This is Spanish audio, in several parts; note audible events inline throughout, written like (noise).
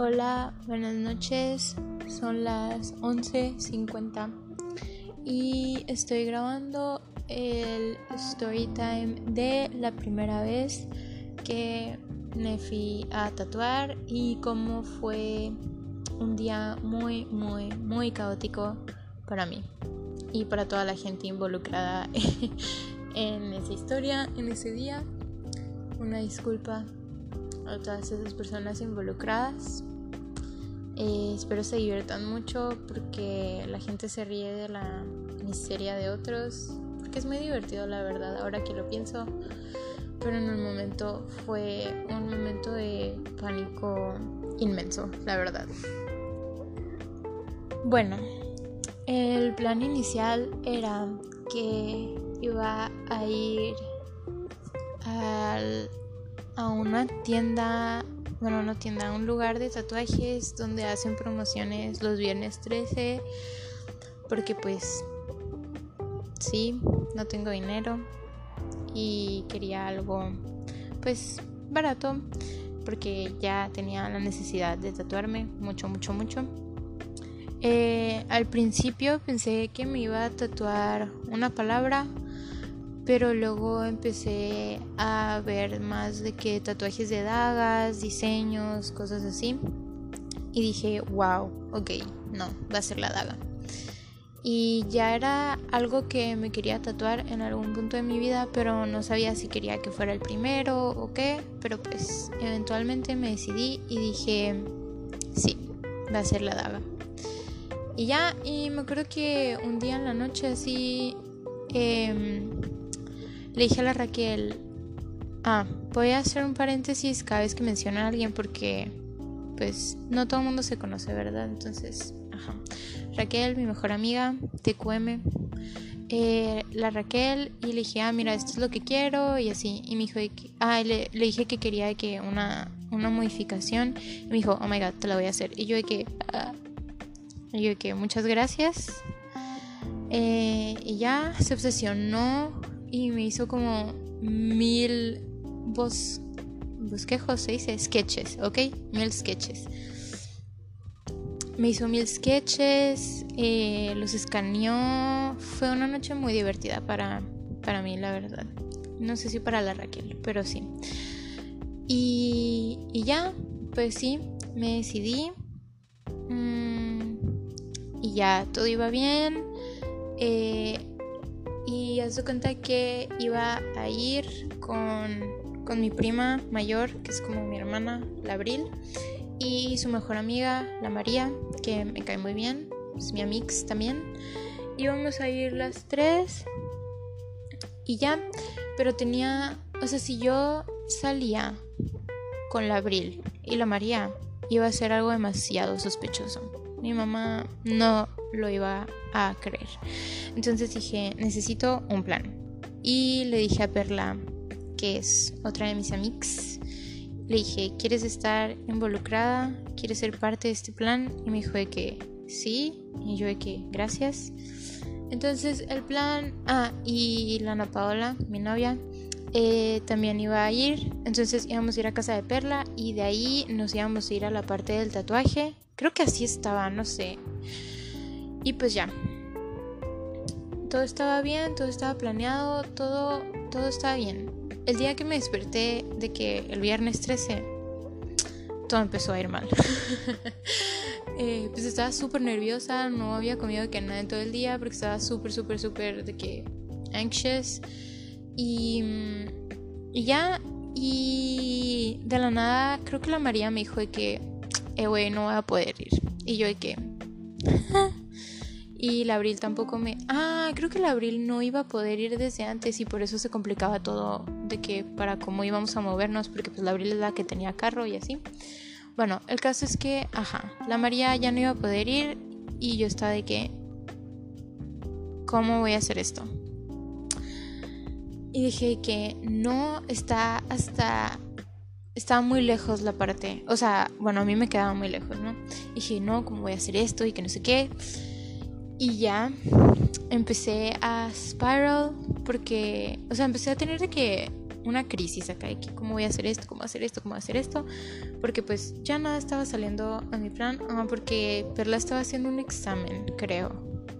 Hola, buenas noches. Son las 11:50 y estoy grabando el story time de la primera vez que me fui a tatuar y cómo fue un día muy, muy, muy caótico para mí y para toda la gente involucrada (laughs) en esa historia, en ese día. Una disculpa a todas esas personas involucradas. Eh, espero se diviertan mucho porque la gente se ríe de la miseria de otros. Porque es muy divertido, la verdad, ahora que lo pienso. Pero en el momento fue un momento de pánico inmenso, la verdad. Bueno, el plan inicial era que iba a ir al, a una tienda bueno, no tienda, un lugar de tatuajes donde hacen promociones los viernes 13, porque pues sí, no tengo dinero y quería algo pues barato, porque ya tenía la necesidad de tatuarme mucho, mucho, mucho. Eh, al principio pensé que me iba a tatuar una palabra pero luego empecé a ver más de que tatuajes de dagas, diseños, cosas así. Y dije, wow, ok, no, va a ser la daga. Y ya era algo que me quería tatuar en algún punto de mi vida, pero no sabía si quería que fuera el primero o qué. Pero pues eventualmente me decidí y dije, sí, va a ser la daga. Y ya, y me acuerdo que un día en la noche así... Eh, le dije a la Raquel, ah, voy a hacer un paréntesis cada vez que menciona a alguien porque pues no todo el mundo se conoce, ¿verdad? Entonces, ajá. Raquel, mi mejor amiga, TQM, eh, la Raquel y le dije, ah, mira, esto es lo que quiero y así. Y me dijo, ah, le, dije que quería que una, una modificación. Y me dijo, oh my god, te la voy a hacer. Y yo de que, ah, y yo de que, muchas gracias. Eh, y ya se obsesionó y me hizo como mil bos, bosquejos, se dice, sketches, ¿ok? Mil sketches. Me hizo mil sketches, eh, los escaneó. Fue una noche muy divertida para, para mí, la verdad. No sé si para la Raquel, pero sí. Y, y ya, pues sí, me decidí. Mm, y ya, todo iba bien. Eh, y hace cuenta que iba a ir con, con, mi prima mayor, que es como mi hermana, la Abril, y su mejor amiga, la María, que me cae muy bien, es mi amix también. Íbamos a ir las tres y ya, pero tenía, o sea, si yo salía con la Abril y la María, iba a ser algo demasiado sospechoso. Mi mamá no lo iba a creer. Entonces dije, necesito un plan. Y le dije a Perla, que es otra de mis amigas, le dije, ¿quieres estar involucrada? ¿Quieres ser parte de este plan? Y me dijo de que sí. Y yo de que gracias. Entonces el plan, ah, y Lana Paola, mi novia, eh, también iba a ir. Entonces íbamos a ir a casa de Perla y de ahí nos íbamos a ir a la parte del tatuaje. Creo que así estaba, no sé. Y pues ya. Todo estaba bien, todo estaba planeado, todo, todo estaba bien. El día que me desperté de que el viernes 13, todo empezó a ir mal. (laughs) Eh, pues estaba súper nerviosa, no había comido que nada en todo el día porque estaba súper, súper, súper de que anxious. Y, y ya, y de la nada, creo que la María me dijo de que, eh, güey, no voy a poder ir. Y yo de que, (laughs) y la Abril tampoco me... Ah, creo que la Abril no iba a poder ir desde antes y por eso se complicaba todo de que para cómo íbamos a movernos, porque pues la Abril es la que tenía carro y así. Bueno, el caso es que, ajá, la María ya no iba a poder ir y yo estaba de que... ¿Cómo voy a hacer esto? Y dije que no está hasta estaba muy lejos la parte. O sea, bueno, a mí me quedaba muy lejos, ¿no? Y dije, no, ¿cómo voy a hacer esto? Y que no sé qué. Y ya empecé a spiral porque, o sea, empecé a tener de que una crisis acá de que cómo voy a hacer esto, cómo hacer esto, cómo hacer esto, porque pues ya nada estaba saliendo a mi plan, ah, porque Perla estaba haciendo un examen, creo,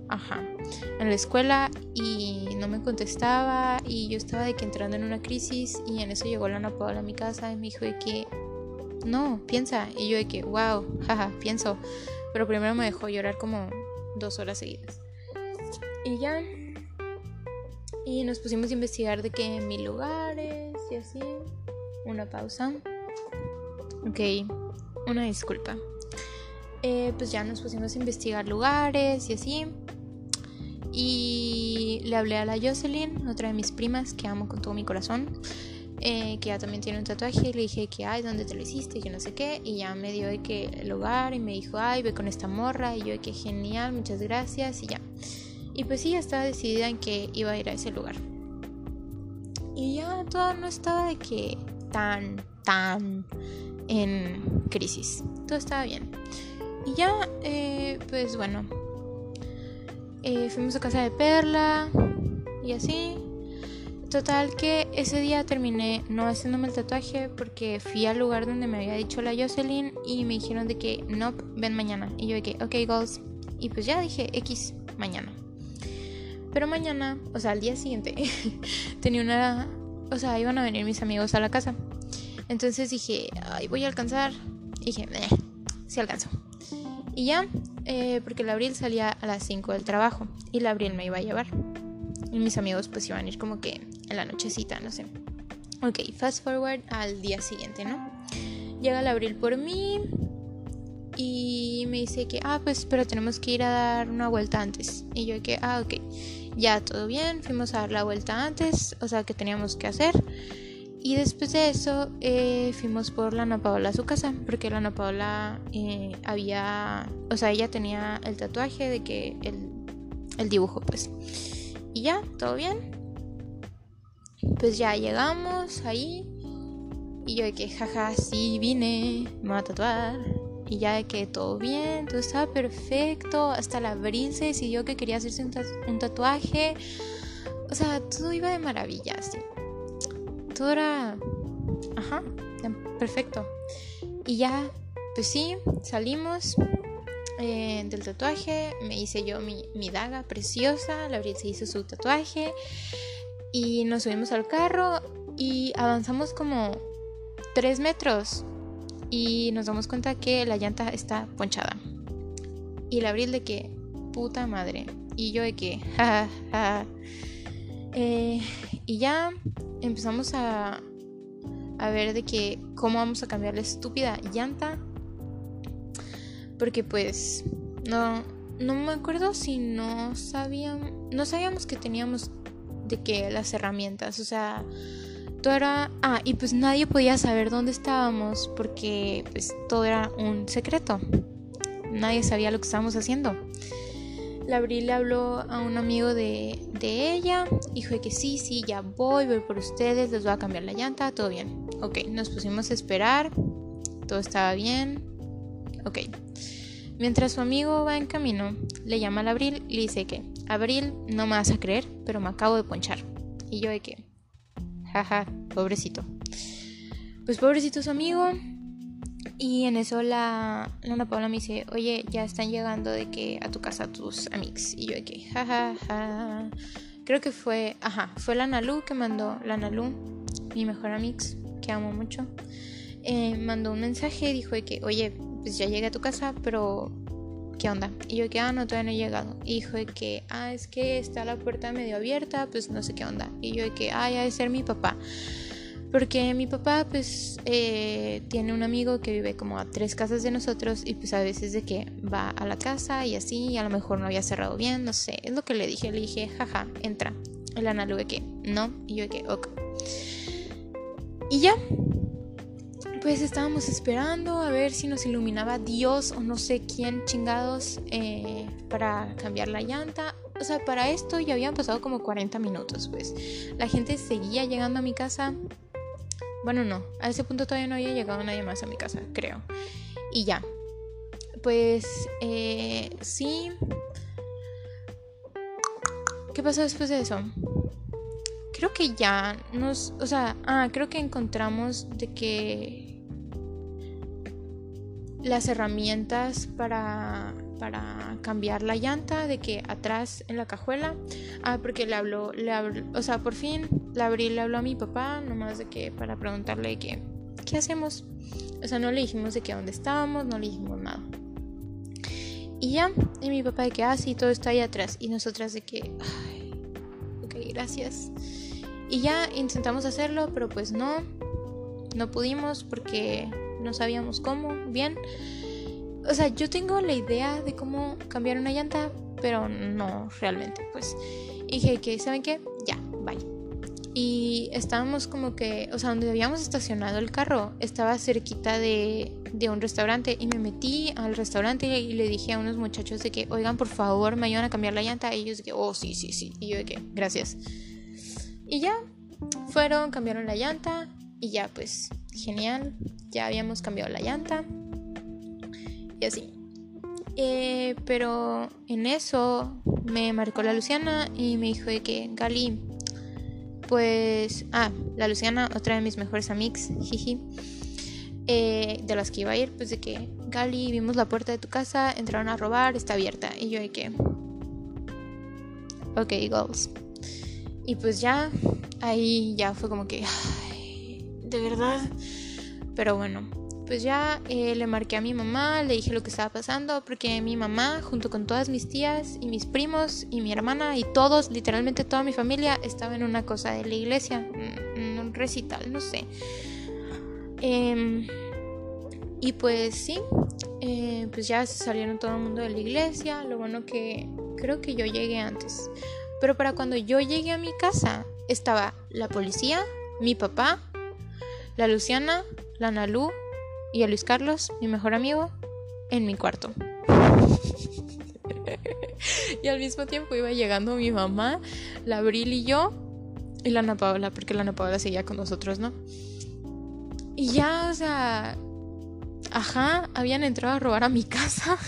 ajá, en la escuela y no me contestaba y yo estaba de que entrando en una crisis y en eso llegó la Ana Paola a mi casa y me dijo de que no, piensa, y yo de que wow, jaja, pienso, pero primero me dejó llorar como dos horas seguidas. Y ya. Y nos pusimos a investigar de qué mil lugares y así. Una pausa. Ok, una disculpa. Eh, pues ya nos pusimos a investigar lugares y así. Y le hablé a la Jocelyn, otra de mis primas que amo con todo mi corazón. Eh, que ya también tiene un tatuaje, y le dije que, ay, ¿dónde te lo hiciste? Y no sé qué, y ya me dio que el lugar y me dijo, ay, ve con esta morra, y yo que genial, muchas gracias, y ya. Y pues sí, ya estaba decidida en que iba a ir a ese lugar. Y ya todo no estaba de que tan, tan en crisis, todo estaba bien. Y ya, eh, pues bueno, eh, fuimos a casa de Perla y así, Total que ese día terminé no haciéndome el tatuaje porque fui al lugar donde me había dicho la Jocelyn y me dijeron de que no, ven mañana. Y yo que, ok, goals. Y pues ya dije, X, mañana. Pero mañana, o sea, al día siguiente, (laughs) tenía una... O sea, iban a venir mis amigos a la casa. Entonces dije, ay, voy a alcanzar. Y dije, eh, sí alcanzo. Y ya, eh, porque el abril salía a las 5 del trabajo y la abril me iba a llevar. Y mis amigos pues iban a ir como que en la nochecita, no sé. Ok, fast forward al día siguiente, ¿no? Llega el abril por mí y me dice que, ah, pues, pero tenemos que ir a dar una vuelta antes. Y yo que, ah, ok, ya todo bien, fuimos a dar la vuelta antes, o sea, que teníamos que hacer. Y después de eso eh, fuimos por la Ana Paola a su casa, porque la Ana Paola eh, había, o sea, ella tenía el tatuaje de que el, el dibujo, pues. Y ya, todo bien. Pues ya llegamos ahí. Y yo de que, jaja, sí vine, me voy a tatuar. Y ya de que todo bien, todo estaba perfecto. Hasta la abril se decidió que quería hacerse un, tatuaje. O sea, todo iba de maravilla, así. Todo era. Ajá, perfecto. Y ya, pues sí, salimos. Eh, del tatuaje. Me hice yo mi, daga preciosa. La Abril se hizo su tatuaje. Y nos subimos al carro y avanzamos como 3 metros. Y nos damos cuenta que la llanta está ponchada. Y la Abril de que, puta madre. Y yo de que, eh, y ya empezamos a, a ver de que cómo vamos a cambiar la estúpida llanta porque pues no, no me acuerdo si no sabíamos, no sabíamos que teníamos de que las herramientas, o sea, todo era, ah, y pues nadie podía saber dónde estábamos porque pues todo era un secreto. Nadie sabía lo que estábamos haciendo. La Abril le habló a un amigo de, de ella, dijo que sí, sí, ya voy, voy por ustedes, les voy a cambiar la llanta, todo bien. Ok, nos pusimos a esperar, todo estaba bien, ok. Mientras su amigo va en camino, le llama a Abril y le dice que, Abril, no me vas a creer, pero me acabo de ponchar. Y yo de que, jaja, pobrecito. Pues pobrecito su amigo. Y en eso la, Ana Paula me dice, oye, ya están llegando de que a tu casa tus amigos. Y yo de que, jajaja. Creo que fue, ajá, fue la Nalu que mandó, la Nalu, mi mejor amix, que amo mucho. Eh, mandó un mensaje dijo de que, oye, pues ya llegué a tu casa, pero ¿qué onda? Y yo que, ah, no, todavía no he llegado. Y dijo de que, ah, es que está la puerta medio abierta, pues no sé qué onda. Y yo de que, ah, ya debe ser mi papá. Porque mi papá pues eh, tiene un amigo que vive como a tres casas de nosotros y pues a veces de que va a la casa y así y a lo mejor no había cerrado bien, no sé, es lo que le dije, le dije, jaja, entra. El análogo de que, no, y yo de que, ok. Y ya, pues estábamos esperando a ver si nos iluminaba Dios o no sé quién chingados eh, para cambiar la llanta. O sea, para esto ya habían pasado como 40 minutos, pues. La gente seguía llegando a mi casa. Bueno, no, a ese punto todavía no había llegado nadie más a mi casa, creo. Y ya. Pues eh, sí. ¿Qué pasó después de eso? creo que ya nos, o sea, ah, creo que encontramos de que las herramientas para para cambiar la llanta de que atrás en la cajuela. Ah porque le habló le habló, o sea por fin la abrí le habló a mi papá nomás de que para preguntarle que qué hacemos o sea no le dijimos de que dónde estábamos no le dijimos nada. Y ya y mi papá de que ah sí todo está ahí atrás y nosotras de que ay, ok gracias y ya intentamos hacerlo pero pues no no pudimos porque no sabíamos cómo bien o sea, yo tengo la idea de cómo cambiar una llanta, pero no realmente, pues. Y dije que, ¿saben qué? Ya, bye. Y estábamos como que, o sea, donde habíamos estacionado el carro, estaba cerquita de, de un restaurante y me metí al restaurante y le dije a unos muchachos de que, oigan, por favor, me ayudan a cambiar la llanta. Y ellos de oh, sí, sí, sí. Y yo de gracias. Y ya, fueron, cambiaron la llanta y ya, pues, genial. Ya habíamos cambiado la llanta y así. Eh, pero en eso me marcó la Luciana y me dijo de que Gali, pues, ah, la Luciana, otra de mis mejores amigas, jiji, eh, de las que iba a ir, pues de que Gali, vimos la puerta de tu casa, entraron a robar, está abierta. Y yo de que, ok, goals. Y pues ya, ahí ya fue como que, de verdad. Pero bueno, pues ya eh, le marqué a mi mamá, le dije lo que estaba pasando, porque mi mamá, junto con todas mis tías y mis primos y mi hermana y todos, literalmente toda mi familia, estaba en una cosa de la iglesia, un recital, no sé. Em, y pues sí, eh, pues ya salieron todo el mundo de la iglesia, lo bueno que creo que yo llegué antes. Pero para cuando yo llegué a mi casa, estaba la policía, mi papá, la Luciana, la Nalu, y a Luis Carlos, mi mejor amigo, en mi cuarto. (laughs) y al mismo tiempo iba llegando mi mamá, la Abril y yo, y la Ana Paola, porque la Ana Paola seguía con nosotros, ¿no? Y ya, o sea, ajá, habían entrado a robar a mi casa.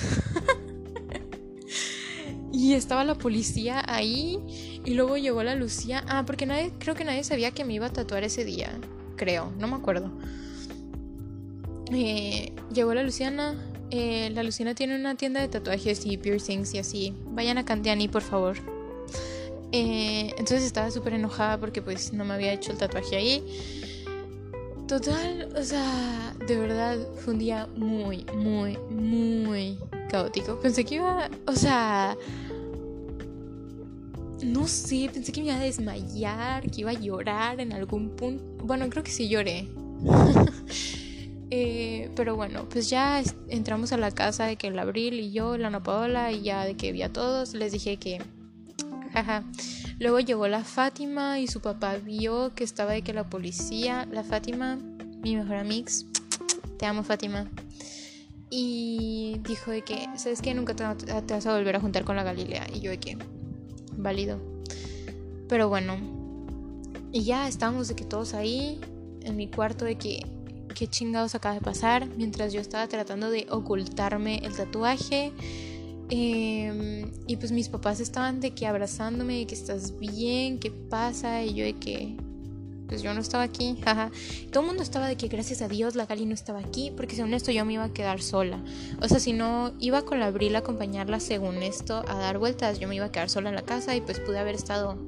(laughs) y estaba la policía ahí. Y luego llegó la Lucía. Ah, porque nadie, creo que nadie sabía que me iba a tatuar ese día. Creo, no me acuerdo. Eh, llegó la Luciana. Eh, la Luciana tiene una tienda de tatuajes y piercings y así. Vayan a Candiani, por favor. Eh, entonces estaba súper enojada porque pues no me había hecho el tatuaje ahí. Total, o sea, de verdad fue un día muy, muy, muy caótico. Pensé que iba, o sea, no sé, pensé que me iba a desmayar, que iba a llorar en algún punto. Bueno, creo que sí lloré. (laughs) Eh, pero bueno, pues ya entramos a la casa de que el Abril y yo, la Ana Paola, y ya de que vi a todos, les dije que. Luego llegó la Fátima y su papá vio que estaba de que la policía, la Fátima, mi mejor amiga, te amo Fátima. Y dijo de que, ¿sabes que Nunca te, te vas a volver a juntar con la Galilea. Y yo de que, válido. Pero bueno, y ya estábamos de que todos ahí, en mi cuarto, de que qué chingados acaba de pasar mientras yo estaba tratando de ocultarme el tatuaje. Em, y pues mis papás estaban de que abrazándome, de que estás bien, qué pasa, y yo de que pues yo no estaba aquí, jaja. Todo el mundo estaba de que gracias a Dios la Gali no estaba aquí, porque según esto yo me iba a quedar sola. O sea, si no iba con la Abril a acompañarla según esto a dar vueltas, yo me iba a quedar sola en la casa y pues pude haber estado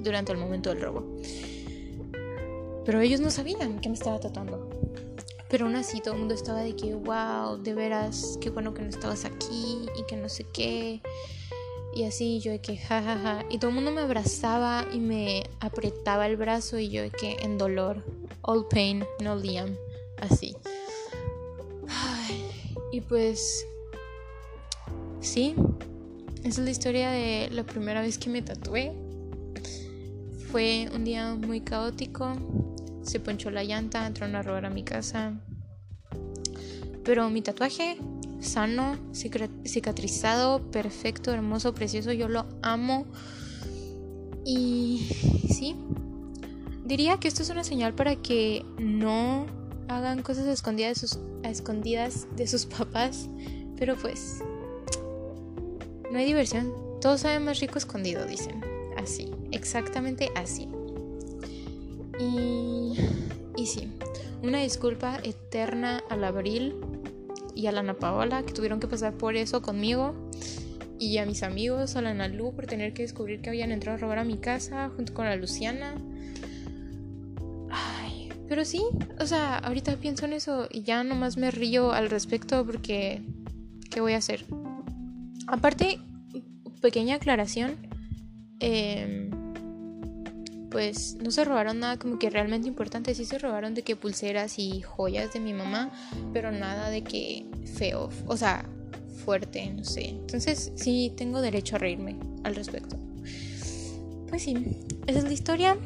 durante el momento del robo. Pero ellos no sabían que me estaba tatuando. Pero aún así todo el mundo estaba de que, wow, de veras, qué bueno que no estabas aquí y que no sé qué. Y así yo de que, jajaja. Ja, ja. Y todo el mundo me abrazaba y me apretaba el brazo y yo de que en dolor. All pain, no Liam. Así. y pues... Sí. Esa es la historia de la primera vez que me tatué. Fue un día muy caótico se ponchó la llanta, entraron a robar a mi casa. Pero mi tatuaje, sano, cicatrizado, perfecto, hermoso, precioso, yo lo amo. Y sí, diría que esto es una señal para que no hagan cosas escondidas de sus, escondidas de sus papás. Pero pues, no hay diversión. Todo sabe más rico escondido, dicen. Así, exactamente así. Y, y sí, una disculpa eterna al Abril y a la Ana Paola que tuvieron que pasar por eso conmigo. Y a mis amigos, a la Ana Lu por tener que descubrir que habían entrado a robar a mi casa junto con la Luciana. Ay, pero sí, o sea, ahorita pienso en eso y ya nomás me río al respecto porque ¿qué voy a hacer? Aparte, pequeña aclaración, eh, pues no se robaron nada como que realmente importante, sí se robaron de que pulseras y joyas de mi mamá, pero nada de que feo, o sea, fuerte, no sé. Entonces sí tengo derecho a reírme al respecto. Pues sí, esa es la historia.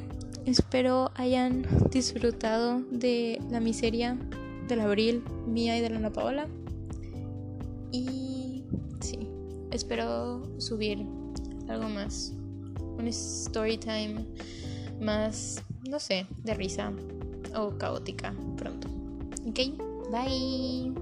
Espero hayan disfrutado de la miseria del abril mía y de la Ana Paola. Y sí, espero subir algo más. Un story time más, no sé, de risa o caótica pronto. Ok, bye.